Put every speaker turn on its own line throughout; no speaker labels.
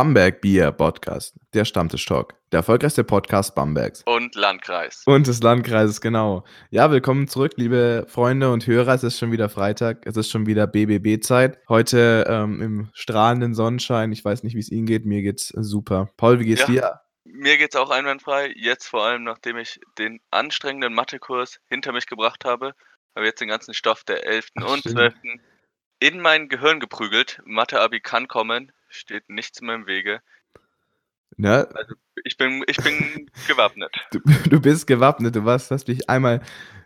Bamberg Bier Podcast, der Stammtisch Talk, der erfolgreichste Podcast Bambergs.
Und Landkreis.
Und des Landkreises, genau. Ja, willkommen zurück, liebe Freunde und Hörer. Es ist schon wieder Freitag, es ist schon wieder BBB-Zeit. Heute ähm, im strahlenden Sonnenschein. Ich weiß nicht, wie es Ihnen geht. Mir geht's super. Paul, wie geht's
Ja.
dir?
Mir geht's auch einwandfrei. Jetzt vor allem, nachdem ich den anstrengenden Mathekurs hinter mich gebracht habe, habe jetzt den ganzen Stoff der 11.
Ach,
und
stimmt.
12. in mein Gehirn geprügelt. Mathe-Abi kann kommen, steht nichts mehr im Wege.
Ne?
Ich bin, ich bin gewappnet.
Du, du bist gewappnet, du warst, hast dich einmal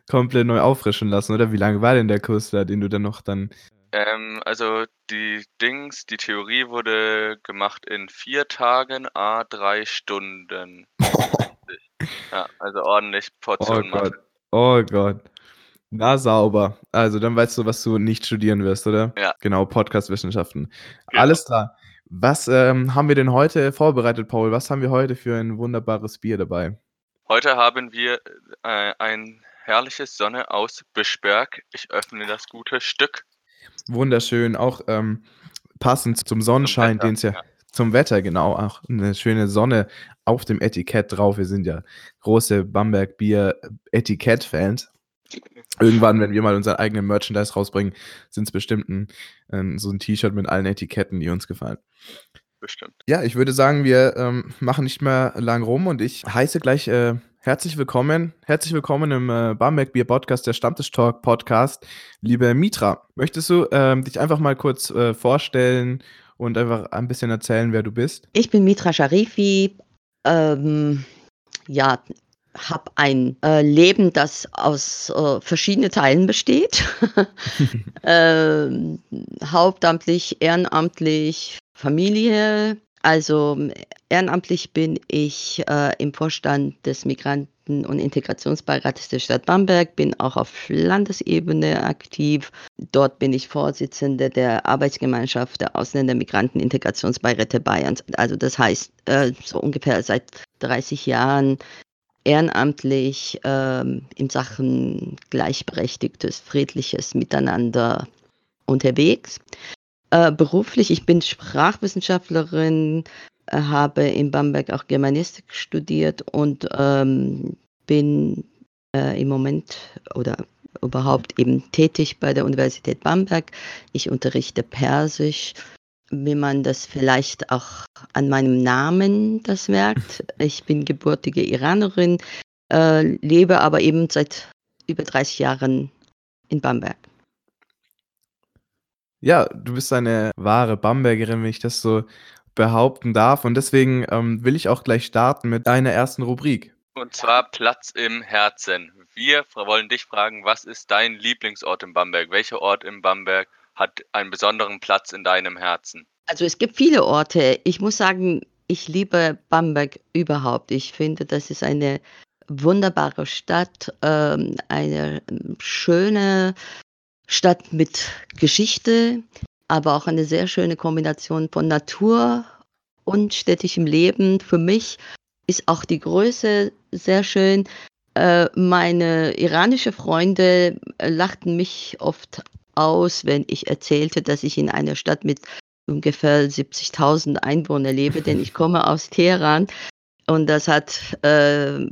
komplett neu auffrischen lassen, oder? Wie lange war denn der Kurs da, den du dann noch dann.
Ähm, also die Dings, die Theorie wurde gemacht in vier Tagen, a drei Stunden. Ja, also ordentlich
Oh
Portion
Gott.
Mathe.
Oh Gott. Na, sauber. Also, dann weißt du, was du nicht studieren wirst, oder?
Ja.
Genau, Podcastwissenschaften.
Genau.
Alles klar. Was ähm, haben wir denn heute vorbereitet, Paul? Was haben wir heute für ein wunderbares Bier dabei?
Heute haben wir äh, ein herrliches Sonne aus Bischberg. Ich öffne das gute Stück.
Wunderschön, auch ähm, passend zum Sonnenschein, den es ja
ja.
zum Wetter, genau, auch eine schöne Sonne auf dem Etikett drauf. Wir sind ja große Bamberg Bier Etikett-Fans. Irgendwann, wenn wir mal unseren eigenen Merchandise rausbringen, sind es bestimmt ein, ein, so ein T-Shirt mit allen Etiketten, die uns gefallen.
Bestimmt.
Ja, ich würde sagen, wir ähm, machen nicht mehr lang rum und ich heiße gleich äh, herzlich willkommen, herzlich willkommen im äh, Bamberg Bier Podcast, der Stammtisch Talk Podcast. Liebe Mitra, möchtest du ähm, dich einfach mal kurz äh, vorstellen und einfach ein bisschen erzählen, wer du bist?
Ich bin Mitra Sharifi. Ähm, ja, habe ein äh, Leben, das aus äh, verschiedenen Teilen besteht. ähm, hauptamtlich, ehrenamtlich, Familie. Also ehrenamtlich bin ich äh, im Vorstand des Migranten- und Integrationsbeirates der Stadt Bamberg, bin auch auf Landesebene aktiv. Dort bin ich Vorsitzende der Arbeitsgemeinschaft der Ausländer Migranten Integrationsbeiräte Bayerns. Also das heißt, äh, so ungefähr seit 30 Jahren ehrenamtlich ähm, in Sachen gleichberechtigtes, friedliches Miteinander unterwegs. Äh, beruflich, ich bin Sprachwissenschaftlerin, äh, habe in Bamberg auch Germanistik studiert und ähm, bin äh, im Moment oder überhaupt eben tätig bei der Universität Bamberg. Ich unterrichte Persisch, wie man das vielleicht auch an meinem Namen das merkt. Ich bin gebürtige Iranerin, äh, lebe aber eben seit über 30 Jahren in Bamberg.
Ja, du bist eine wahre Bambergerin, wenn ich das so behaupten darf. Und deswegen ähm, will ich auch gleich starten mit deiner ersten Rubrik.
Und zwar Platz im Herzen. Wir wollen dich fragen, was ist dein Lieblingsort in Bamberg? Welcher Ort in Bamberg hat einen besonderen Platz in deinem Herzen?
Also es gibt viele Orte. Ich muss sagen, ich liebe Bamberg überhaupt. Ich finde, das ist eine wunderbare Stadt, ähm, eine ähm, schöne Stadt mit Geschichte, aber auch eine sehr schöne Kombination von Natur und städtischem Leben. Für mich ist auch die Größe sehr schön. Äh, meine iranische Freunde äh, lachten mich oft aus, wenn ich erzählte, dass ich in einer Stadt mit ungefähr 70.000 Einwohner lebe, denn ich komme aus Teheran und das hat äh,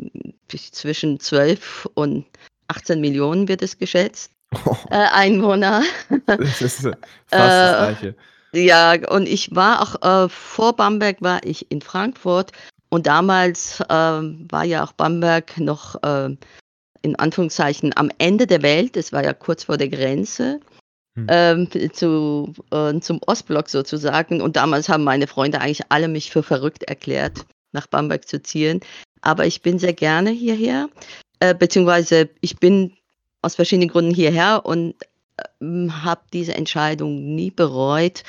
zwischen 12 und 18 Millionen wird es geschätzt, äh, Einwohner.
Das ist äh, fast das
Äh,
Gleiche.
Ja, und ich war auch äh, vor Bamberg war ich in Frankfurt und damals ähm, war ja auch Bamberg noch äh, in Anführungszeichen am Ende der Welt. Es war ja kurz vor der Grenze
Hm.
ähm, zu, äh, zum Ostblock sozusagen. Und damals haben meine Freunde eigentlich alle mich für verrückt erklärt, nach Bamberg zu ziehen. Aber ich bin sehr gerne hierher, äh, beziehungsweise ich bin aus verschiedenen Gründen hierher und ähm, habe diese Entscheidung nie bereut,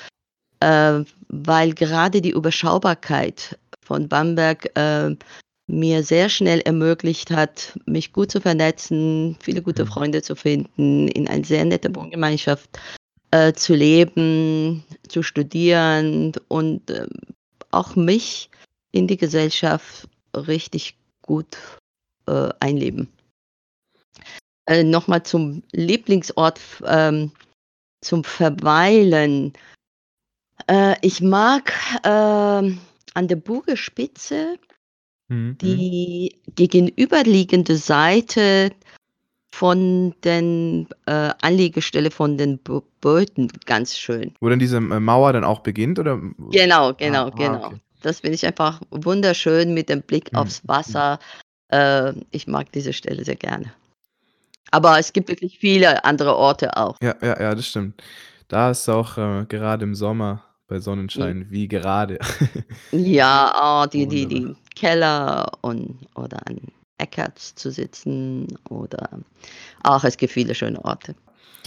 äh, weil gerade die Überschaubarkeit von Bamberg äh, mir sehr schnell ermöglicht hat, mich gut zu vernetzen, viele gute
Mhm.
Freunde zu finden, in einer sehr netten Wohngemeinschaft äh, zu leben, zu studieren und äh, auch mich in die Gesellschaft richtig gut äh, einleben. Äh, Nochmal zum Lieblingsort, ähm, zum Verweilen. Äh, ich mag, ähm, an der Burgerspitze
Mhm, mhm.
die gegenüberliegende Seite von den, äh, Anlegestelle von den Booten ganz schön.
Wo dann diese, ähm, Mauer dann auch beginnt oder?
Genau,
Ah,
genau,
ah,
genau.
okay.
Das finde ich einfach wunderschön mit dem Blick
Mhm,
aufs
mhm.
Wasser. Äh, ich mag diese Stelle sehr gerne. Aber es gibt wirklich viele andere Orte auch.
Ja, ja, ja, das stimmt. Da ist auch, äh, gerade im Sommer bei
Mhm.
Sonnenschein wie gerade.
Ja, oh, die die die Keller und oder an Eckerts zu sitzen oder ach, es gibt viele schöne Orte.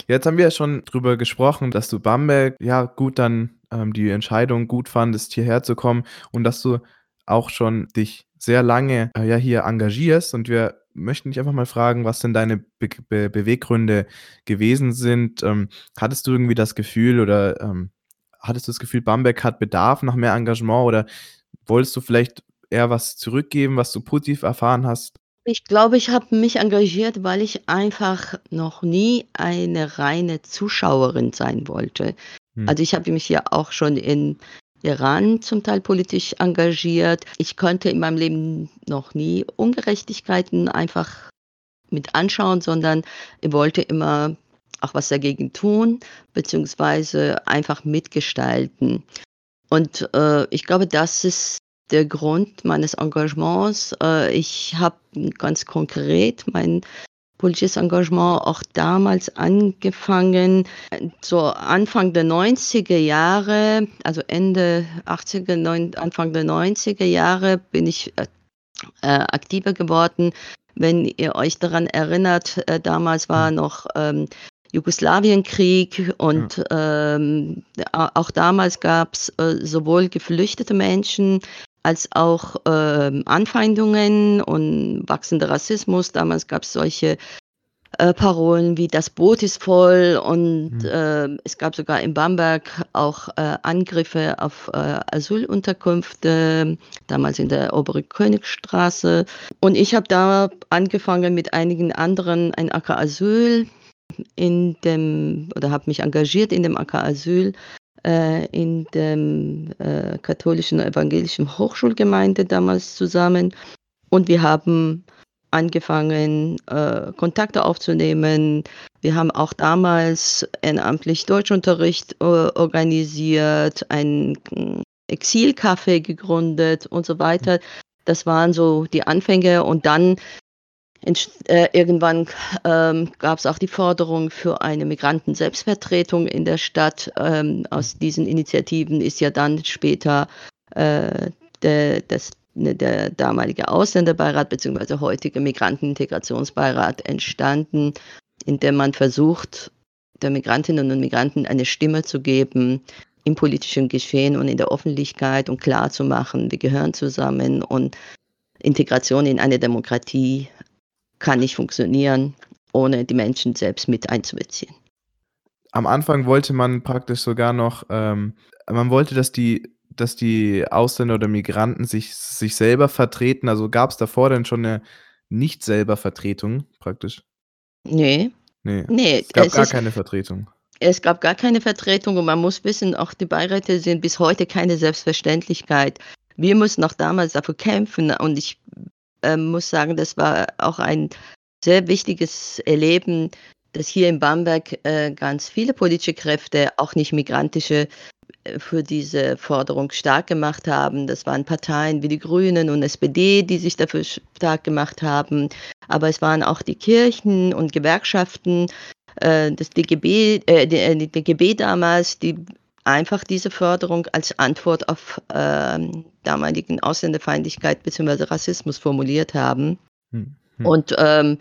Jetzt haben wir ja schon drüber gesprochen, dass du Bamberg, ja, gut dann, ähm, die Entscheidung gut fandest, hierher zu kommen und dass du auch schon dich sehr lange, äh, ja, hier engagierst und wir möchten dich einfach mal fragen, was denn deine Beg Be Beweggründe gewesen sind. Ähm, hattest du irgendwie das Gefühl oder, ähm, hattest du das Gefühl, Bamberg hat Bedarf nach mehr Engagement oder wolltest du vielleicht eher was zurückgeben, was du positiv erfahren hast?
Ich glaube, ich habe mich engagiert, weil ich einfach noch nie eine reine Zuschauerin sein wollte.
Hm.
Also, ich habe mich ja auch schon in Iran zum Teil politisch engagiert. Ich konnte in meinem Leben noch nie Ungerechtigkeiten einfach mit anschauen, sondern ich wollte immer auch was dagegen tun, beziehungsweise einfach mitgestalten. Und, äh, ich glaube, das ist der Grund meines Engagements. Äh, ich habe ganz konkret mein politisches Engagement auch damals angefangen, so Anfang der 90er Jahre, also Ende 80er, neun Anfang der 90er Jahre bin ich, äh, äh, aktiver geworden. Wenn ihr euch daran erinnert, äh, damals war
Hm.
noch, ähm, Jugoslawienkrieg und, ähm, a auch damals gab's, äh, sowohl geflüchtete Menschen als auch, ähm, Anfeindungen und wachsender Rassismus. Damals gab's solche, äh, Parolen wie „Das Boot ist voll“ und,
Mhm.
ähm, es gab sogar in Bamberg auch, äh, Angriffe auf, äh, Asylunterkünfte, damals in der Oberen Königstraße. Und ich habe da angefangen mit einigen anderen ein AK Asyl in dem oder habe mich engagiert in dem AK Asyl, äh, in dem, äh, katholischen evangelischen Hochschulgemeinde damals zusammen. Und wir haben angefangen, äh, Kontakte aufzunehmen. Wir haben auch damals ehrenamtlich Deutschunterricht, äh, organisiert, ein, Exilcafé gegründet und so weiter. Das waren so die Anfänge und dann äh, irgendwann, ähm, gab's auch die Forderung für eine Migranten-Selbstvertretung in der Stadt. Ähm, aus diesen Initiativen ist ja dann später, äh, der das ne, der damalige Ausländerbeirat beziehungsweise heutige Migrantenintegrationsbeirat entstanden, in dem man versucht, den Migrantinnen und Migranten eine Stimme zu geben im politischen Geschehen und in der Öffentlichkeit und klarzumachen, wir gehören zusammen und Integration in eine Demokratie kann nicht funktionieren, ohne die Menschen selbst mit einzubeziehen.
Am Anfang wollte man praktisch sogar noch ähm, man wollte, dass die dass die Ausländer oder Migranten sich sich selber vertreten. Also, gab's davor denn schon 'ne Nicht-Selber-Vertretung praktisch?
Ne.
Ne,
Ne,
es gab
es
gar
ist
keine Vertretung.
es gab gar keine Vertretung und man muss wissen, auch die Beiräte sind bis heute keine Selbstverständlichkeit. Wir mussten auch damals dafür kämpfen und ich, ähm, muss sagen, das war auch ein sehr wichtiges Erleben, dass hier in Bamberg, äh, ganz viele politische Kräfte, auch nicht migrantische, äh, für diese Forderung stark gemacht haben. Das waren Parteien wie die Grünen und SPD, die sich dafür stark gemacht haben. Aber es waren auch die Kirchen und Gewerkschaften, äh, das DGB äh, die, äh, die DGB damals, die einfach diese Förderung als Antwort auf, ähm, damaligen Ausländerfeindlichkeit beziehungsweise Rassismus formuliert haben.
Hm, hm.
Und, ähm,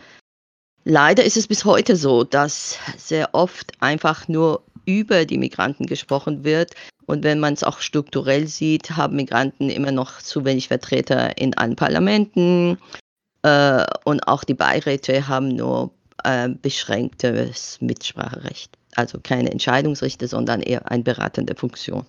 leider ist es bis heute so, dass sehr oft einfach nur über die Migranten gesprochen wird. Und wenn man's auch strukturell sieht, haben Migranten immer noch zu wenig Vertreter in allen Parlamenten, äh, und auch die Beiräte haben nur, äh, beschränktes Mitspracherecht. Also, keine Entscheidungsrechte, sondern eher eine beratende Funktion.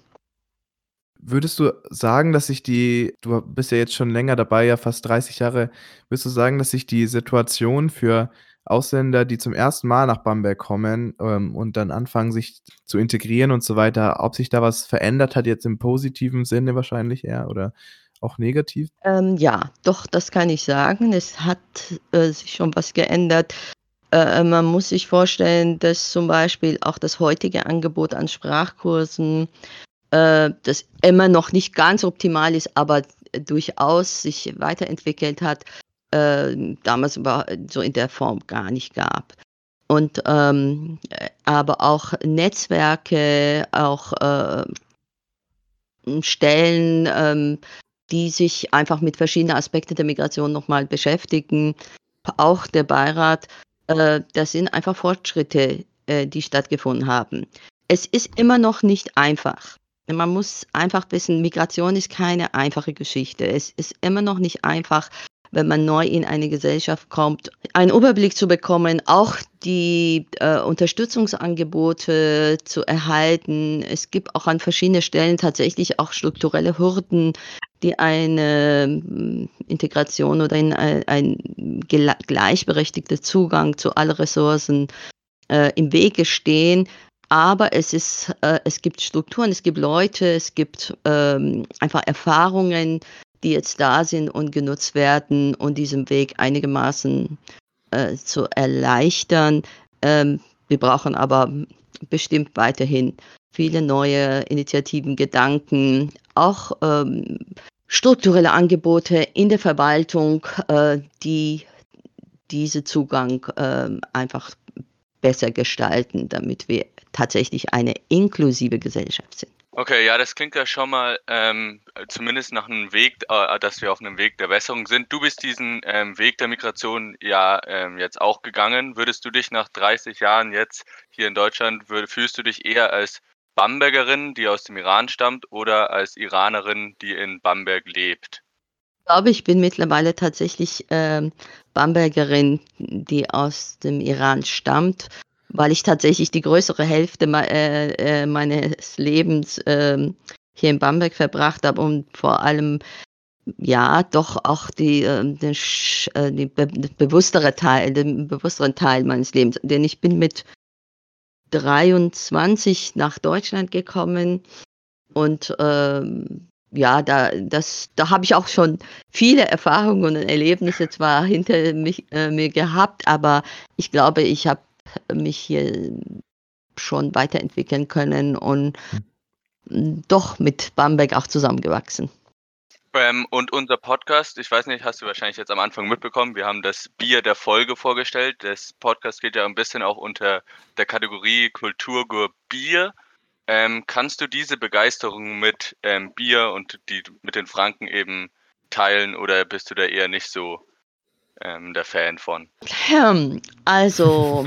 Würdest du sagen, dass sich die du bist ja jetzt schon länger dabei, ja fast 30 Jahre. Würdest du sagen, dass sich die Situation für Ausländer, die zum ersten Mal nach Bamberg kommen ähm, und dann anfangen, sich zu integrieren und so weiter, ob sich da was verändert hat, jetzt im positiven Sinne wahrscheinlich eher oder auch negativ?
Ähm, ja, doch, das kann ich sagen. Es hat äh, sich schon was geändert. Äh, man muss sich vorstellen, dass zum Beispiel auch das heutige Angebot an Sprachkursen, äh, das immer noch nicht ganz optimal ist, aber durchaus sich weiterentwickelt hat, äh, damals so in der Form gar nicht gab. Und ähm, aber auch Netzwerke, auch äh, Stellen, ähm, die sich einfach mit verschiedenen Aspekten der Migration nochmal beschäftigen. Auch der Beirat, äh, das sind einfach Fortschritte, äh, die stattgefunden haben. Es ist immer noch nicht einfach. Man muss einfach wissen, Migration ist keine einfache Geschichte. Es ist immer noch nicht einfach, wenn man neu in eine Gesellschaft kommt, einen Überblick zu bekommen, auch die äh, Unterstützungsangebote zu erhalten. Es gibt auch an verschiedenen Stellen tatsächlich auch strukturelle Hürden, die eine mm, Integration oder ein, ein gleichberechtigter Zugang zu allen Ressourcen äh, im Wege stehen. Aber es, ist, äh, es gibt Strukturen, es gibt Leute, es gibt ähm, einfach Erfahrungen, die jetzt da sind und genutzt werden und diesen Weg einigermaßen äh, zu erleichtern. Ähm, wir brauchen aber bestimmt weiterhin viele neue Initiativen, Gedanken, auch ähm, strukturelle Angebote in der Verwaltung, äh, die diesen Zugang äh, einfach besser gestalten, damit wir tatsächlich eine inklusive Gesellschaft sind.
Okay, ja, das klingt ja schon mal ähm, zumindest nach einem Weg, äh, dass wir auf einem Weg der Besserung sind. Du bist diesen ähm, Weg der Migration ja ähm, jetzt auch gegangen. Würdest du dich nach 30 Jahren jetzt hier in Deutschland, würd, fühlst du dich eher als Bambergerin, die aus dem Iran stammt, oder als Iranerin, die in Bamberg lebt?
Ich glaube, ich bin mittlerweile tatsächlich ähm, Bambergerin, die aus dem Iran stammt weil ich tatsächlich die größere Hälfte äh, äh, meines Lebens äh, hier in Bamberg verbracht habe und vor allem ja doch auch die, ähm, den, äh, die be bewusstere Teil, den bewussteren Teil meines Lebens, denn ich bin mit 23 nach Deutschland gekommen und ähm, ja, da, das, da habe ich auch schon viele Erfahrungen und Erlebnisse zwar hinter mich, äh, mir gehabt, aber ich glaube, ich habe mich hier schon weiterentwickeln können und hm. doch mit Bamberg auch zusammengewachsen.
Ähm, und unser Podcast, ich weiß nicht, hast du wahrscheinlich jetzt am Anfang mitbekommen, wir haben das Bier der Folge vorgestellt. Das Podcast geht ja ein bisschen auch unter der Kategorie Kulturgur Bier. Ähm, kannst du diese Begeisterung mit ähm, Bier und die mit den Franken eben teilen oder bist du da eher nicht so ähm, der Fan von?
Hm, also,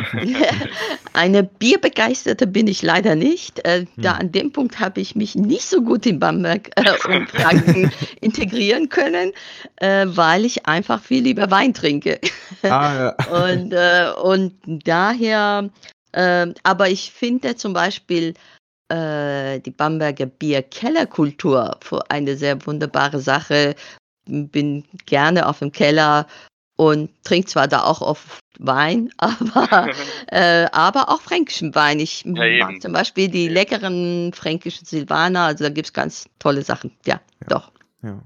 eine Bierbegeisterte bin ich leider nicht. Äh, hm. Da an dem Punkt habe ich mich nicht so gut in Bamberg äh, und Franken integrieren können, äh, weil ich einfach viel lieber Wein trinke. Ah, ja. und, äh, und daher, ähm, aber ich finde zum Beispiel, äh, die Bamberger Bierkellerkultur für eine sehr wunderbare Sache. Bin gerne auf dem Keller und trinke zwar da auch oft Wein, aber, äh, aber auch fränkischen Wein. Ich ja, mag zum Beispiel die leckeren fränkischen Silvaner, also da gibt es ganz tolle Sachen. Ja, ja. doch. Ja.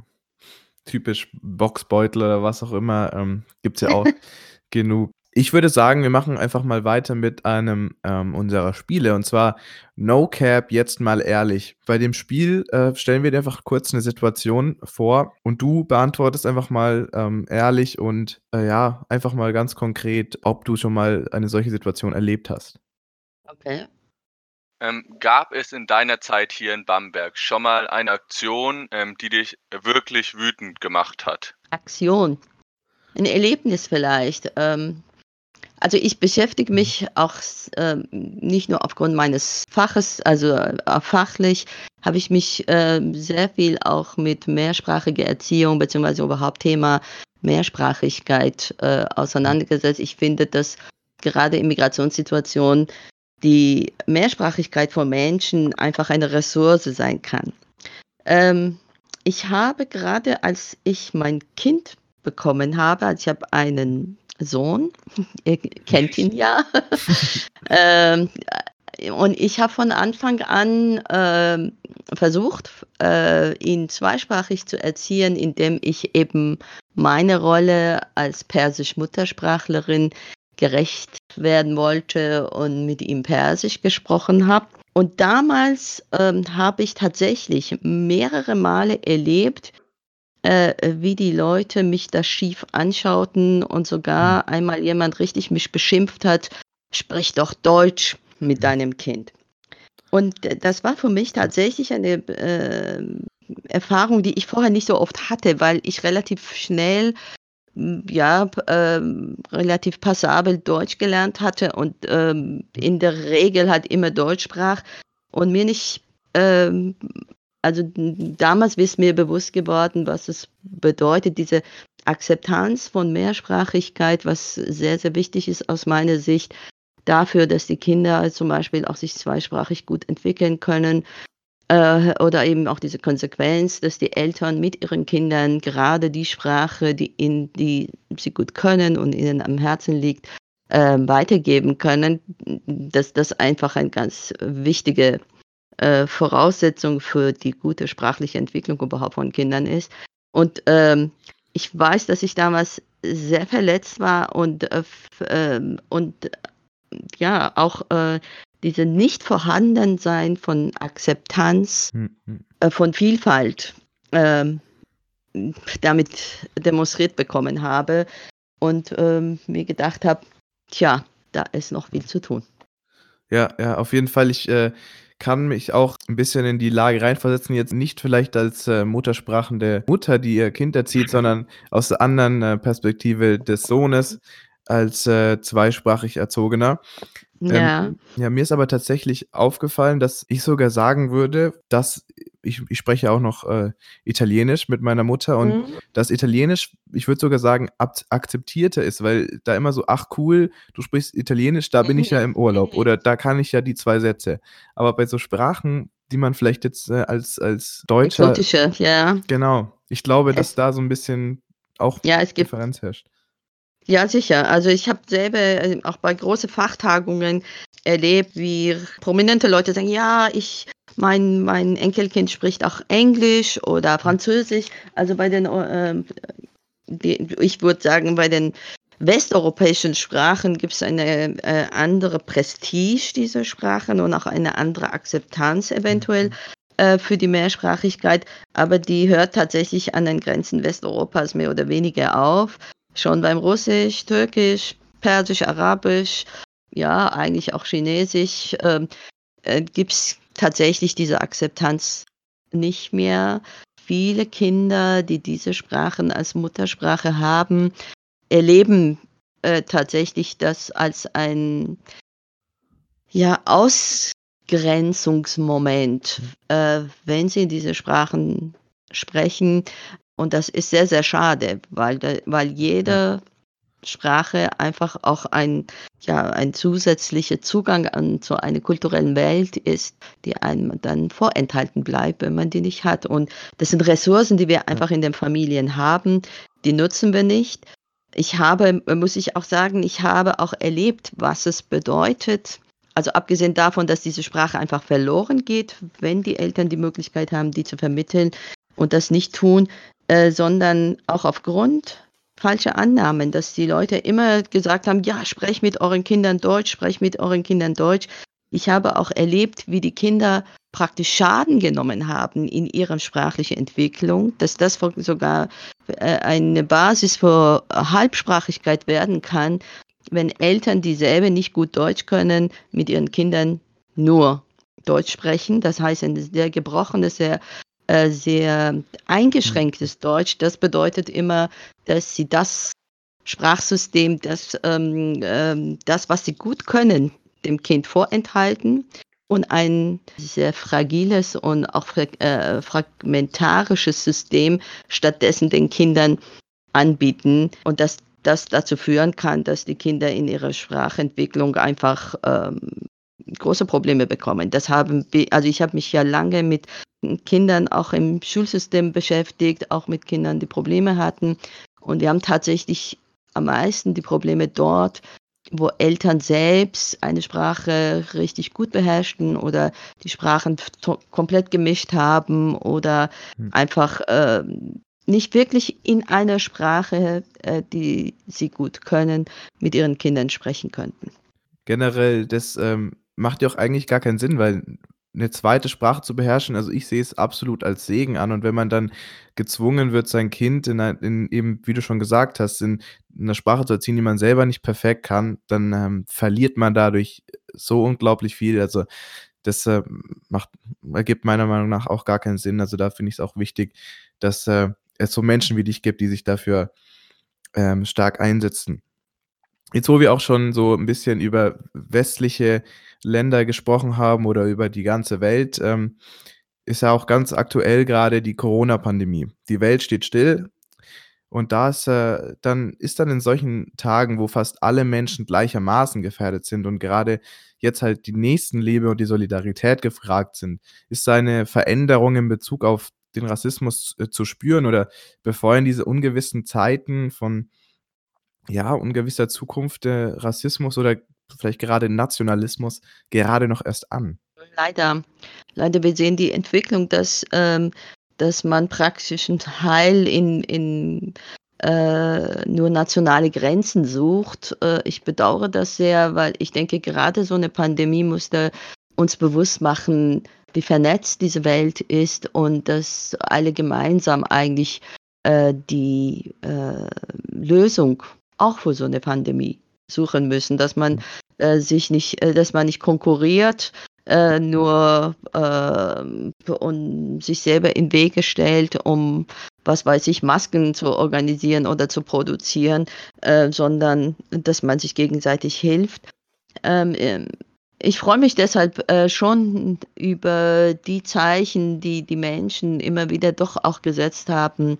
Typisch Boxbeutel oder was auch immer, ähm, gibt es ja auch genug. Ich würde sagen, wir machen einfach mal weiter mit einem ähm, unserer Spiele und zwar No Cap, jetzt mal ehrlich. Bei dem Spiel äh, stellen wir dir einfach kurz eine Situation vor und du beantwortest einfach mal ähm, ehrlich und äh, ja, einfach mal ganz konkret, ob du schon mal eine solche Situation erlebt hast.
Okay. Ähm, gab es in deiner Zeit hier in Bamberg schon mal eine Aktion, ähm, die dich wirklich wütend gemacht hat?
Aktion. Ein Erlebnis vielleicht. Ähm, also ich beschäftige mhm. mich auch äh, nicht nur aufgrund meines Faches, also äh, fachlich habe ich mich äh, sehr viel auch mit mehrsprachiger Erziehung beziehungsweise überhaupt Thema Mehrsprachigkeit äh, auseinandergesetzt. Ich finde, dass gerade in Migrationssituationen die Mehrsprachigkeit von Menschen einfach eine Ressource sein kann. Ähm, ich habe gerade, als ich mein Kind bekommen habe, also ich habe einen Sohn. Ihr kennt ihn ja. ähm, und ich habe von Anfang an äh, versucht, äh, ihn zweisprachig zu erziehen, indem ich eben meine Rolle als persisch-Muttersprachlerin gerecht werden wollte und mit ihm Persisch gesprochen habe. Und damals ähm, habe ich tatsächlich mehrere Male erlebt, äh, wie die Leute mich da schief anschauten und sogar hm. einmal jemand richtig mich beschimpft hat, sprich doch Deutsch mit hm. deinem Kind. Und das war für mich tatsächlich eine äh, Erfahrung, die ich vorher nicht so oft hatte, weil ich relativ schnell ja, ähm, relativ passabel Deutsch gelernt hatte und ähm, in der Regel halt immer Deutsch sprach und mir nicht, ähm, also damals ist mir bewusst geworden, was es bedeutet, diese Akzeptanz von Mehrsprachigkeit, was sehr, sehr wichtig ist aus meiner Sicht, dafür, dass die Kinder zum Beispiel auch sich zweisprachig gut entwickeln können äh, oder eben auch diese Konsequenz, dass die Eltern mit ihren Kindern gerade die Sprache, die, in, die sie gut können und ihnen am Herzen liegt, äh, weitergeben können, dass das einfach eine ganz wichtige äh, Voraussetzung für die gute sprachliche Entwicklung überhaupt von Kindern ist. Und ähm, ich weiß, dass ich damals sehr verletzt war und, äh, ähm, und ja, auch äh, diese Nicht-Vorhandensein von Akzeptanz, mhm. äh, von Vielfalt äh, damit demonstriert bekommen habe und ähm, mir gedacht habe, tja, da ist noch viel zu tun.
Ja, ja, auf jeden Fall. Ich äh, kann mich auch ein bisschen in die Lage reinversetzen, jetzt nicht vielleicht als äh, Muttersprachende Mutter, die ihr Kind erzieht, sondern aus der anderen äh, Perspektive des Sohnes als äh, zweisprachig Erzogener.
Ja. Ähm,
ja, mir ist aber tatsächlich aufgefallen, dass ich sogar sagen würde, dass ich, ich spreche auch noch äh, Italienisch mit meiner Mutter und mhm. das Italienisch, ich würde sogar sagen, akzeptierter ist, weil da immer so, ach cool, du sprichst Italienisch, da bin ich ja im Urlaub oder da kann ich ja die zwei Sätze. Aber bei so Sprachen, die man vielleicht jetzt äh, als, als Deutscher.
Exotische, ja.
Genau. Ich glaube, es, dass da so ein bisschen auch
ja, es gibt,
Differenz herrscht.
Ja, sicher. Also ich habe selber äh, auch bei großen Fachtagungen erlebt, wie prominente Leute sagen, ja, ich, mein, mein Enkelkind spricht auch Englisch oder Französisch. Also bei den, äh, die, ich würde sagen, bei den westeuropäischen Sprachen gibt es eine äh, andere Prestige dieser Sprachen und auch eine andere Akzeptanz eventuell mhm. äh, für die Mehrsprachigkeit, aber die hört tatsächlich an den Grenzen Westeuropas mehr oder weniger auf. Schon beim Russisch, Türkisch, Persisch, Arabisch, ja, eigentlich auch Chinesisch, ähm, äh, gibt es tatsächlich diese Akzeptanz nicht mehr. Viele Kinder, die diese Sprachen als Muttersprache haben, erleben äh, tatsächlich das als ein ja, Ausgrenzungsmoment, äh, wenn sie diese Sprachen sprechen, und das ist sehr, sehr schade, weil, weil jede Sprache einfach auch ein, ja, ein zusätzlicher Zugang an, zu einer kulturellen Welt ist, die einem dann vorenthalten bleibt, wenn man die nicht hat. Und das sind Ressourcen, die wir einfach in den Familien haben, die nutzen wir nicht. Ich habe, muss ich auch sagen, ich habe auch erlebt, was es bedeutet, also abgesehen davon, dass diese Sprache einfach verloren geht, wenn die Eltern die Möglichkeit haben, die zu vermitteln und das nicht tun, äh, sondern auch aufgrund falscher Annahmen, dass die Leute immer gesagt haben, ja, sprech mit euren Kindern Deutsch, sprech mit euren Kindern Deutsch. Ich habe auch erlebt, wie die Kinder praktisch Schaden genommen haben in ihrer sprachlichen Entwicklung, dass das sogar äh, eine Basis für Halbsprachigkeit werden kann, wenn Eltern, die selber nicht gut Deutsch können, mit ihren Kindern nur Deutsch sprechen. Das heißt, ein sehr gebrochenes, sehr äh, sehr eingeschränktes Deutsch. Das bedeutet immer, dass sie das Sprachsystem, das, ähm, ähm, das, was sie gut können, dem Kind vorenthalten. Und ein sehr fragiles und auch äh, fragmentarisches System stattdessen den Kindern anbieten. Und dass das dazu führen kann, dass die Kinder in ihrer Sprachentwicklung einfach ähm, große Probleme bekommen. Das haben, also ich habe mich ja lange mit Kindern auch im Schulsystem beschäftigt, auch mit Kindern, die Probleme hatten. Und wir haben tatsächlich am meisten die Probleme dort, wo Eltern selbst eine Sprache richtig gut beherrschten oder die Sprachen komplett gemischt haben oder hm. einfach äh, nicht wirklich in einer Sprache, äh, die sie gut können, mit ihren Kindern sprechen könnten.
Generell, das ähm, macht ja auch eigentlich gar keinen Sinn, weil eine zweite Sprache zu beherrschen, also ich sehe es absolut als Segen an. Und wenn man dann gezwungen wird, sein Kind in, in eben, wie du schon gesagt hast, in, in einer Sprache zu erziehen, die man selber nicht perfekt kann, dann ähm, verliert man dadurch so unglaublich viel. Also das äh, macht, ergibt meiner Meinung nach auch gar keinen Sinn. Also da finde ich es auch wichtig, dass äh, es so Menschen wie dich gibt, die sich dafür ähm, stark einsetzen. Jetzt, wo wir auch schon so ein bisschen über westliche Länder gesprochen haben oder über die ganze Welt, ähm, ist ja auch ganz aktuell gerade die Corona-Pandemie. Die Welt steht still und da ist, äh, dann ist dann in solchen Tagen, wo fast alle Menschen gleichermaßen gefährdet sind und gerade jetzt halt die Nächstenliebe und die Solidarität gefragt sind, ist eine Veränderung in Bezug auf den Rassismus äh, zu spüren oder befeuern diese ungewissen Zeiten von ja, ungewisser Zukunft äh, Rassismus oder vielleicht gerade Nationalismus gerade noch erst an?
Leider. Leider, wir sehen die Entwicklung, dass, ähm, dass man praktisch einen Teil in, in äh, nur nationale Grenzen sucht. Äh, ich bedauere das sehr, weil ich denke, gerade so eine Pandemie musste uns bewusst machen, wie vernetzt diese Welt ist und dass alle gemeinsam eigentlich äh, die äh, Lösung auch für so eine Pandemie suchen müssen, dass man äh, sich nicht, äh, dass man nicht konkurriert, äh, nur äh, und sich selber in Wege stellt, um was weiß ich, Masken zu organisieren oder zu produzieren, äh, sondern dass man sich gegenseitig hilft. Ähm, ähm ich freue mich deshalb äh, schon über die Zeichen, die die Menschen immer wieder doch auch gesetzt haben,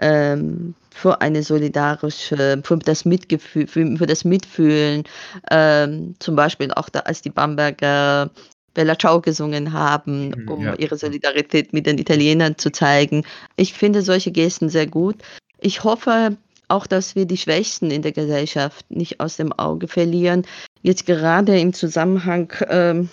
ähm, für eine solidarische, für das Mitgefühl, für, für das Mitfühlen, ähm, zum Beispiel auch da, als die Bamberger Bella Ciao gesungen haben, mhm, um ja. ihre Solidarität mit den Italienern zu zeigen. Ich finde solche Gesten sehr gut. Ich hoffe auch, dass wir die Schwächsten in der Gesellschaft nicht aus dem Auge verlieren. Jetzt gerade im Zusammenhang ähm,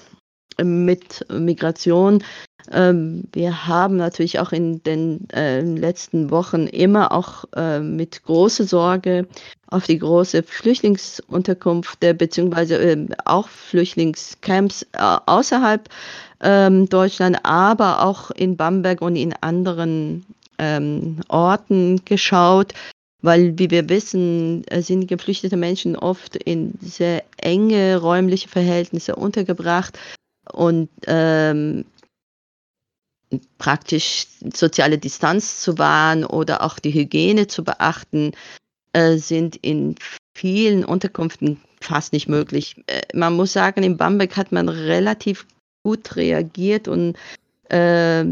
mit Migration ähm, wir haben natürlich auch in den äh, letzten Wochen immer auch äh, mit großer Sorge auf die große Flüchtlingsunterkunft äh, äh, auch Flüchtlingscamps äh, außerhalb ähm, Deutschland, aber auch in Bamberg und in anderen ähm, Orten geschaut, weil, wie wir wissen, äh, sind geflüchtete Menschen oft in sehr enge räumliche Verhältnisse untergebracht und ähm, praktisch soziale Distanz zu wahren oder auch die Hygiene zu beachten, äh, sind in vielen Unterkünften fast nicht möglich. Äh, man muss sagen, in Bamberg hat man relativ gut reagiert und äh,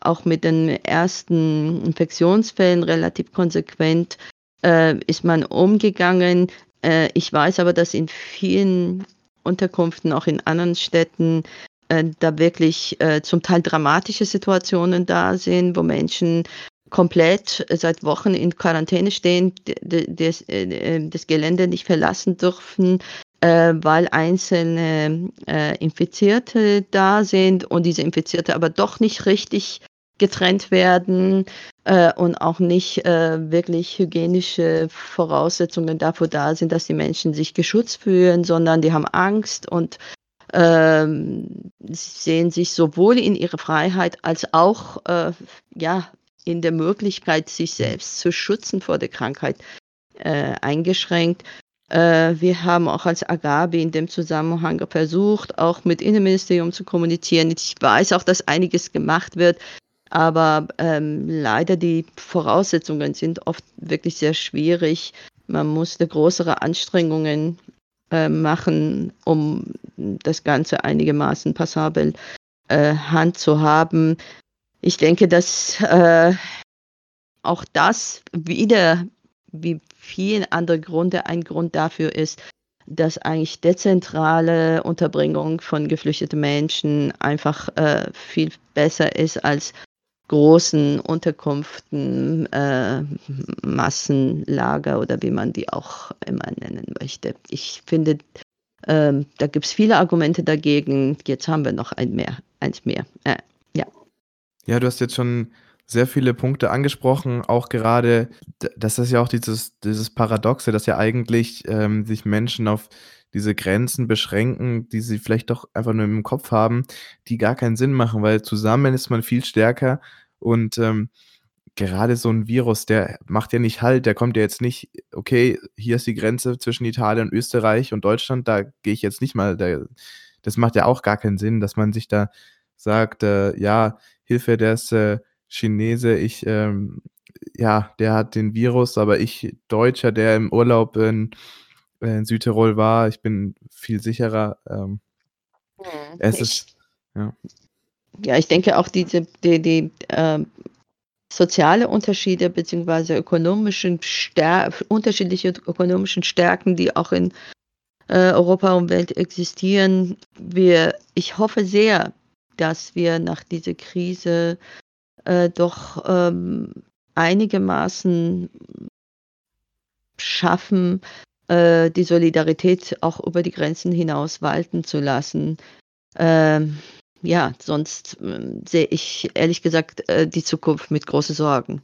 auch mit den ersten Infektionsfällen relativ konsequent äh, ist man umgegangen. Äh, ich weiß aber, dass in vielen Unterkünften, auch in anderen Städten, äh, da wirklich äh, zum Teil dramatische Situationen da sind, wo Menschen komplett seit Wochen in Quarantäne stehen, das, äh, das Gelände nicht verlassen dürfen, äh, weil einzelne äh, Infizierte da sind und diese Infizierte aber doch nicht richtig getrennt werden äh, und auch nicht äh, wirklich hygienische Voraussetzungen dafür da sind, dass die Menschen sich geschützt fühlen, sondern die haben Angst und ähm, sehen sich sowohl in ihrer Freiheit als auch äh, ja, in der Möglichkeit, sich selbst zu schützen vor der Krankheit äh, eingeschränkt. Äh, wir haben auch als Agabi in dem Zusammenhang versucht, auch mit Innenministerium zu kommunizieren. Ich weiß auch, dass einiges gemacht wird, aber ähm, leider die Voraussetzungen sind oft wirklich sehr schwierig. Man musste größere Anstrengungen äh, machen, um das Ganze einigermaßen passabel äh, handzuhaben. Ich denke, dass äh, auch das wieder, wie viele andere Gründe, ein Grund dafür ist, dass eigentlich dezentrale Unterbringung von geflüchteten Menschen einfach äh, viel besser ist als großen Unterkünften, äh, Massenlager oder wie man die auch immer nennen möchte. Ich finde, ähm, da gibt es viele Argumente dagegen. Jetzt haben wir noch ein mehr, eins mehr. Äh, ja.
Ja, du hast jetzt schon sehr viele Punkte angesprochen, auch gerade, das ist ja auch dieses, dieses Paradoxe, dass ja eigentlich ähm, sich Menschen auf diese Grenzen beschränken, die sie vielleicht doch einfach nur im Kopf haben, die gar keinen Sinn machen, weil zusammen ist man viel stärker und ähm, gerade so ein Virus, der macht ja nicht Halt, der kommt ja jetzt nicht, okay, hier ist die Grenze zwischen Italien, Österreich und Deutschland, da gehe ich jetzt nicht mal, da, das macht ja auch gar keinen Sinn, dass man sich da sagt, äh, ja, Hilfe, der ist äh, Chinese, ich, ähm, ja, der hat den Virus, aber ich, Deutscher, der im Urlaub in, in Südtirol war, ich bin viel sicherer. Ähm,
Mhm.
es
Ich,
ist, ja.
ja, ich denke auch diese, die, die ähm, soziale Unterschiede beziehungsweise ökonomischen Stär unterschiedliche ökonomischen Stärken, die auch in äh, Europa und Welt existieren. Wir, ich hoffe sehr, dass wir nach dieser Krise äh, doch ähm, einigermaßen schaffen, äh, die Solidarität auch über die Grenzen hinaus walten zu lassen. Ähm, ja, sonst ähm, sehe ich ehrlich gesagt äh, die Zukunft mit großen Sorgen.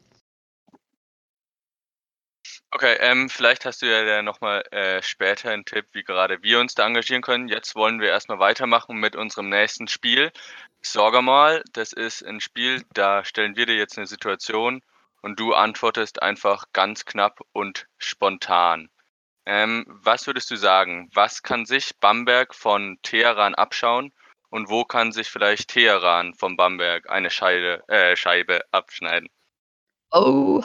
Okay, ähm, vielleicht hast du ja dann noch mal, äh, später einen Tipp, wie gerade wir uns da engagieren können. Jetzt wollen wir erst mal weitermachen mit unserem nächsten Spiel. Sorge mal, das ist ein Spiel, da stellen wir dir jetzt eine Situation und du antwortest einfach ganz knapp und spontan. Ähm, was würdest du sagen? Was kann sich Bamberg von Teheran abschauen und wo kann sich vielleicht Teheran von Bamberg eine Scheide äh, Scheibe abschneiden?
Oh,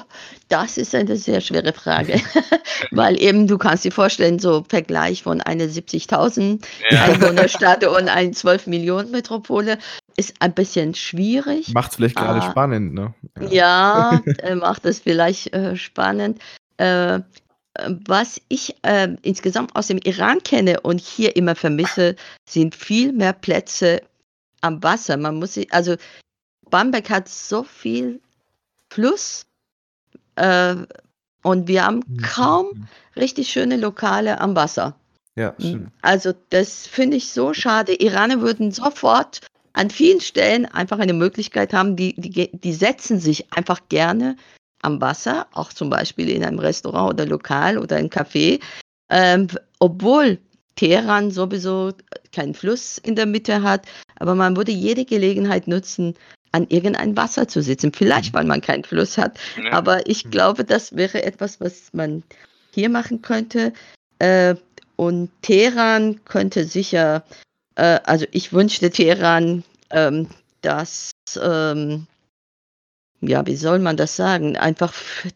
das ist eine sehr schwere Frage, weil eben du kannst dir vorstellen, so Vergleich von einer 70.000
Ja.
Einwohnerstadt und einer 12 Millionen Metropole ist ein bisschen schwierig.
Macht's vielleicht gerade
Ah,
spannend, ne? Ja.
Ja, äh, macht es vielleicht äh, spannend. Äh, was ich äh, insgesamt aus dem Iran kenne und hier immer vermisse, sind viel mehr Plätze am Wasser. Man muss sich, also Bamberg hat so viel Fluss äh, und wir haben kaum richtig schöne Lokale am Wasser.
Ja, stimmt.
Also das finde ich so schade. Iraner würden sofort an vielen Stellen einfach eine Möglichkeit haben, die, die, die setzen sich einfach gerne am Wasser, auch zum Beispiel in einem Restaurant oder Lokal oder ein Café, ähm, obwohl Teheran sowieso keinen Fluss in der Mitte hat, aber man würde jede Gelegenheit nutzen, an irgendein Wasser zu sitzen. Vielleicht, weil man keinen Fluss hat,
Ja.
aber ich
Mhm.
glaube, das wäre etwas, was man hier machen könnte. Äh, und Teheran könnte sicher, äh, also ich wünschte Teheran, ähm, dass, ähm, ja, wie soll man das sagen, einfach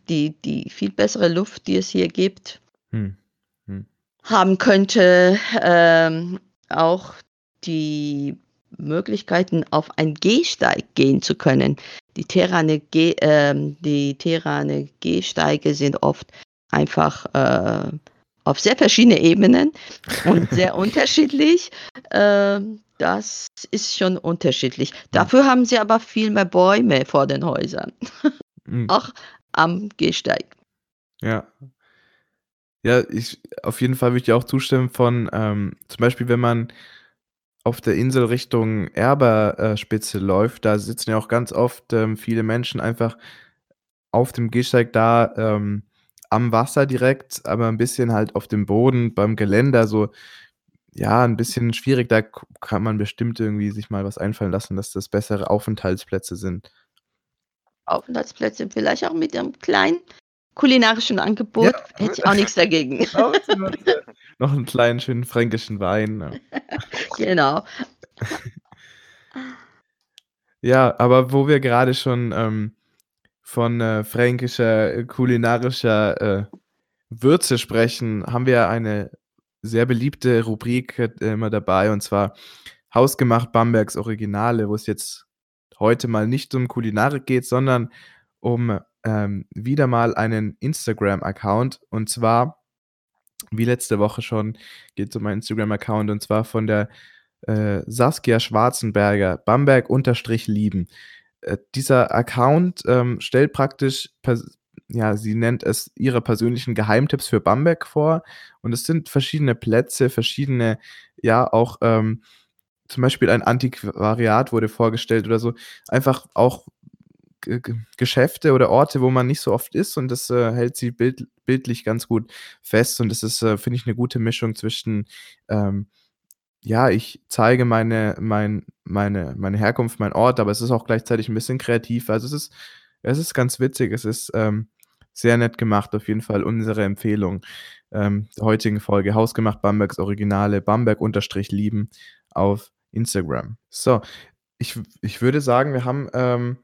die, die viel bessere Luft, die es hier gibt,
Hm.
haben könnte, ähm, auch die Möglichkeiten auf einen Gehsteig gehen zu können. Die Terane, Geh, ähm, die Terane Gehsteige sind oft einfach äh, auf sehr verschiedene Ebenen und sehr unterschiedlich. Ähm, das ist schon unterschiedlich. Dafür haben sie aber viel mehr Bäume vor den Häusern,
Hm.
auch am Gehsteig.
Ja. Ja, ich auf jeden Fall würde ich dir auch zustimmen von, ähm, zum Beispiel, wenn man auf der Insel Richtung Erberspitze läuft, da sitzen ja auch ganz oft ähm, viele Menschen einfach auf dem Gehsteig da ähm, am Wasser direkt, aber ein bisschen halt auf dem Boden beim Geländer so, ja, ein bisschen schwierig. Da kann man bestimmt irgendwie sich mal was einfallen lassen, dass das bessere Aufenthaltsplätze sind.
Aufenthaltsplätze, vielleicht auch mit einem kleinen kulinarischen Angebot,
Ja.
hätte ich auch nichts dagegen.
Noch einen kleinen, schönen fränkischen Wein. Ja.
genau.
Ja, aber wo wir gerade schon ähm, von äh, fränkischer, äh, kulinarischer äh, Würze sprechen, haben wir eine sehr beliebte Rubrik äh, immer dabei und zwar Hausgemacht Bambergs Originale, wo es jetzt heute mal nicht um Kulinarik geht, sondern um ähm, wieder mal einen Instagram-Account und zwar, wie letzte Woche schon, geht es um einen Instagram-Account und zwar von der äh, Saskia Schwarzenberger, Bamberg unterstrich lieben. äh, dieser Account ähm, stellt praktisch, ja, sie nennt es ihre persönlichen Geheimtipps für Bamberg vor. Und es sind verschiedene Plätze, verschiedene, ja, auch ähm, zum Beispiel ein Antiquariat wurde vorgestellt oder so. Einfach auch Geschäfte oder Orte, wo man nicht so oft ist und das äh, hält sie bild bildlich ganz gut fest und das ist, äh, finde ich, eine gute Mischung zwischen, ähm, ja, ich zeige meine mein meine meine Herkunft, meinen Ort, aber es ist auch gleichzeitig ein bisschen kreativ. Also, es ist es ist ganz witzig. Es ist, ähm, sehr nett gemacht, auf jeden Fall unsere Empfehlung, ähm, der heutigen Folge. Hausgemacht Bambergs Originale, Bamberg-lieben auf Instagram. So, ich ich würde sagen, wir haben, ähm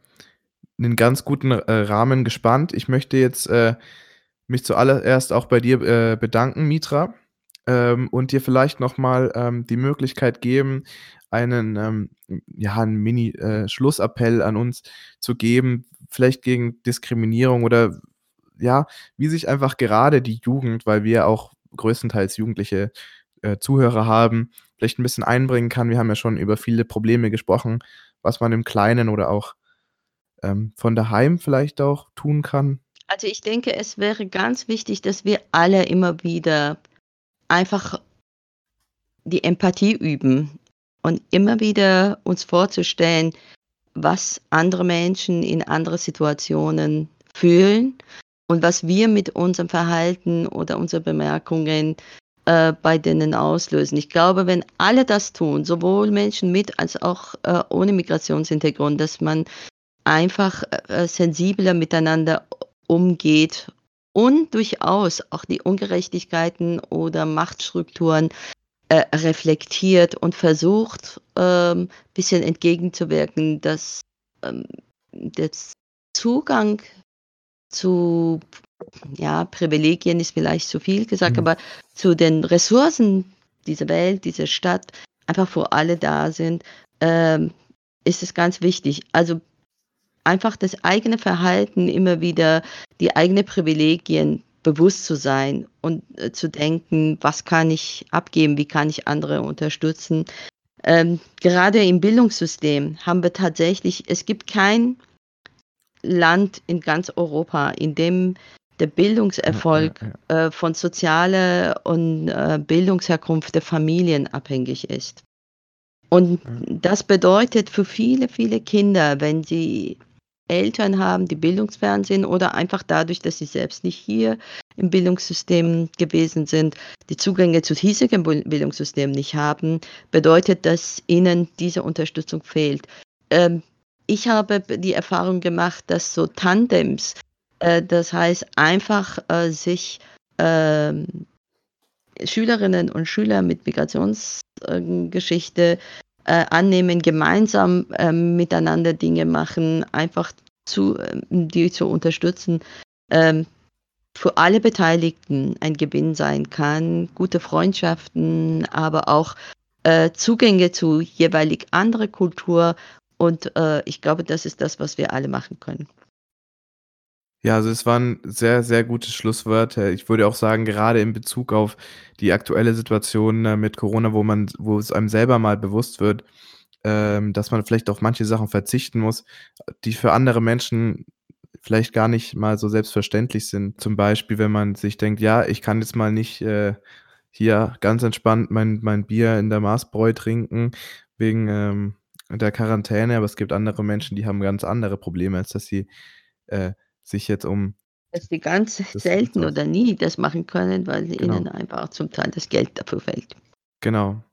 'nen ganz guten, äh, Rahmen gespannt. Ich möchte jetzt, äh, mich zuallererst auch bei dir, äh, bedanken, Mitra, ähm, und dir vielleicht noch mal, ähm, die Möglichkeit geben, einen, ähm, ja, 'n Mini äh, an uns zu geben, vielleicht gegen Diskriminierung oder ja, wie sich einfach gerade die Jugend, weil wir auch größtenteils jugendliche, äh, Zuhörer haben, vielleicht 'n bisschen einbringen kann. Wir haben ja schon über viele Probleme gesprochen, was man im Kleinen oder auch ähm, von daheim vielleicht auch tun kann?
Also, ich denke, es wäre ganz wichtig, dass wir alle immer wieder einfach die Empathie üben und immer wieder uns vorzustellen, was andere Menschen in andere Situationen fühlen und was wir mit unserem Verhalten oder unseren Bemerkungen äh, bei denen auslösen. Ich glaube, wenn alle das tun, sowohl Menschen mit als auch äh, ohne Migrationshintergrund, dass man einfach, äh, sensibler miteinander umgeht und durchaus auch die Ungerechtigkeiten oder Machtstrukturen, äh, reflektiert und versucht, ähm, bisschen entgegenzuwirken, dass, ähm, der Zugang zu ja, Privilegien ist vielleicht zu viel gesagt,
Mhm.
aber zu den Ressourcen dieser Welt, dieser Stadt einfach für alle da sind, ähm, ist es ganz wichtig. Also einfach das eigene Verhalten immer wieder die eigene Privilegien bewusst zu sein und, äh, zu denken: „Was kann ich abgeben? Wie kann ich andere unterstützen?“ Ähm, gerade im Bildungssystem haben wir tatsächlich es gibt kein Land in ganz Europa, in dem der
Ja, ja,
Bildungserfolg,
ja.
äh, von sozialer und, äh, Bildungsherkunft der Familien abhängig ist. Und
Ja.
das bedeutet für viele, viele Kinder, wenn sie Eltern haben, die bildungsfern sind oder einfach dadurch, dass sie selbst nicht hier im Bildungssystem gewesen sind, die Zugänge zu hiesigen Bildungssystem nicht haben, bedeutet, dass ihnen diese Unterstützung fehlt. Ähm, ich habe die Erfahrung gemacht, dass so Tandems, äh, das heißt einfach, äh, sich, ähm, Schülerinnen und Schüler mit Migrations äh, äh, annehmen, gemeinsam, ähm, miteinander Dinge machen, einfach zu ähm, die zu unterstützen, ähm, für alle Beteiligten ein Gewinn sein kann, gute Freundschaften, aber auch, äh, Zugänge zu jeweilig andere Kultur und, äh, ich glaube, das ist das, was wir alle machen können.
Ja, also es waren sehr, sehr gute Schlusswörter. Ich würde auch sagen, gerade in Bezug auf die aktuelle Situation, äh, mit Corona, wo man wo es einem selber mal bewusst wird, ähm, dass man vielleicht auf manche Sachen verzichten muss, die für andere Menschen vielleicht gar nicht mal so selbstverständlich sind. Zum Beispiel, wenn man sich denkt: „Ja, ich kann jetzt mal nicht, äh, hier ganz entspannt mein mein Bier in der Maßbräu trinken wegen, ähm, der Quarantäne“, aber es gibt andere Menschen, die haben ganz andere Probleme, als dass sie, äh, sich jetzt um
Dass die ganz
das
selten oder nie das machen können, weil ihnen
Genau.
einfach zum Teil das Geld dafür fehlt.
Genau.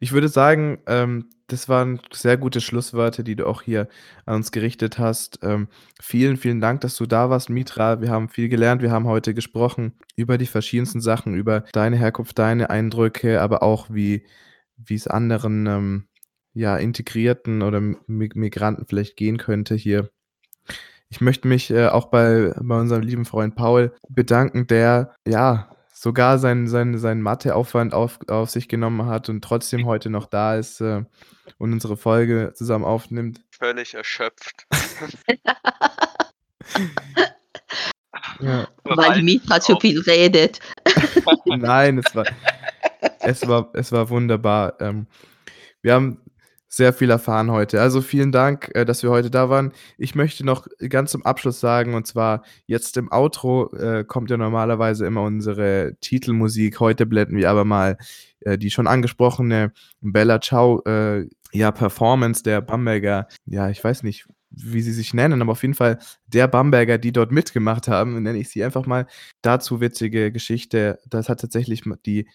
Ich würde sagen, ähm, das waren sehr gute Schlusswörter, die du auch hier an uns gerichtet hast. Ähm, vielen, vielen Dank, dass du da warst, Mitra. Wir haben viel gelernt. Wir haben heute gesprochen über die verschiedensten Sachen, über deine Herkunft, deine Eindrücke, aber auch wie wie es anderen, ähm, ja, Integrierten oder Mi Migranten vielleicht gehen könnte hier. Ich möchte mich, äh, auch bei bei unserem lieben Freund Paul bedanken, der, ja, sogar seinen seinen seinen Matheaufwand auf auf sich genommen hat und trotzdem heute noch da ist, äh, und unsere Folge zusammen aufnimmt.
Völlig erschöpft.
Ja.
Weil die Mitra zu viel redet.
Nein, es war es war es war wunderbar. Ähm, wir haben sehr viel erfahren heute. Also vielen Dank, äh, dass wir heute da waren. Ich möchte noch ganz zum Abschluss sagen, und zwar jetzt im Outro äh, kommt ja normalerweise immer unsere Titelmusik. Heute blenden wir aber mal äh, die schon angesprochene Bella Ciao äh, ja, Performance der Bamberger, ja, ich weiß nicht, wie sie sich nennen, aber auf jeden Fall der Bamberger, die dort mitgemacht haben, nenne ich sie einfach mal. Dazu witzige Geschichte. Das hat tatsächlich die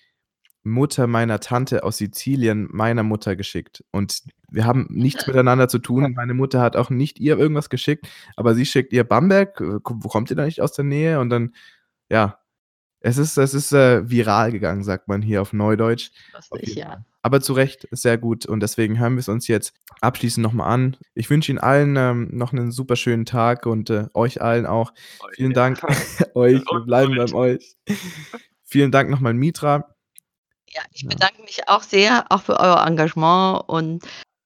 Mutter meiner Tante aus Sizilien meiner Mutter geschickt. Und wir haben nichts miteinander zu tun. Meine Mutter hat auch nicht ihr irgendwas geschickt, aber sie schickt ihr Bamberg. Äh, wo kommt ihr da nicht aus der Nähe? Und dann, ja, es ist, es ist äh, viral gegangen, sagt man hier auf Neudeutsch.
Lustig, ja.
Aber zu Recht, sehr gut. Und deswegen hören wir es uns jetzt abschließend nochmal an. Ich wünsche Ihnen allen ähm, noch einen super schönen Tag und äh, euch allen auch. Vielen Dank euch. Wir bleiben beim euch. Vielen Dank nochmal, Mitra.
Ja, ich ja. bedanke mich auch sehr, auch für euer Engagement und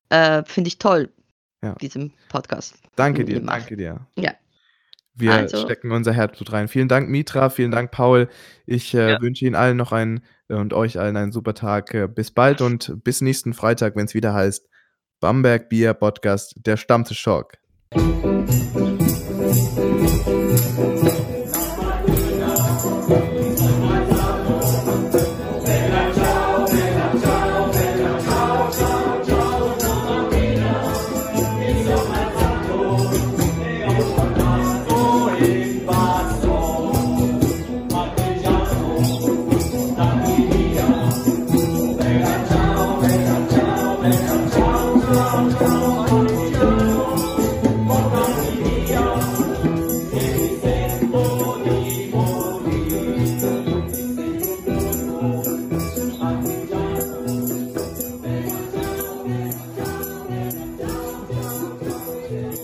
äh, finde ich toll, ja. diesem Podcast.
Danke dir, danke dir.
Ja.
Wir also. stecken unser Herzblut rein. Vielen Dank, Mitra, vielen Dank, Paul. Ich äh, ja. wünsche Ihnen allen noch einen äh, und euch allen einen super Tag. Äh, bis bald und bis nächsten Freitag, wenn es wieder heißt Bamberg Bier Podcast, der Stammtisch Schock.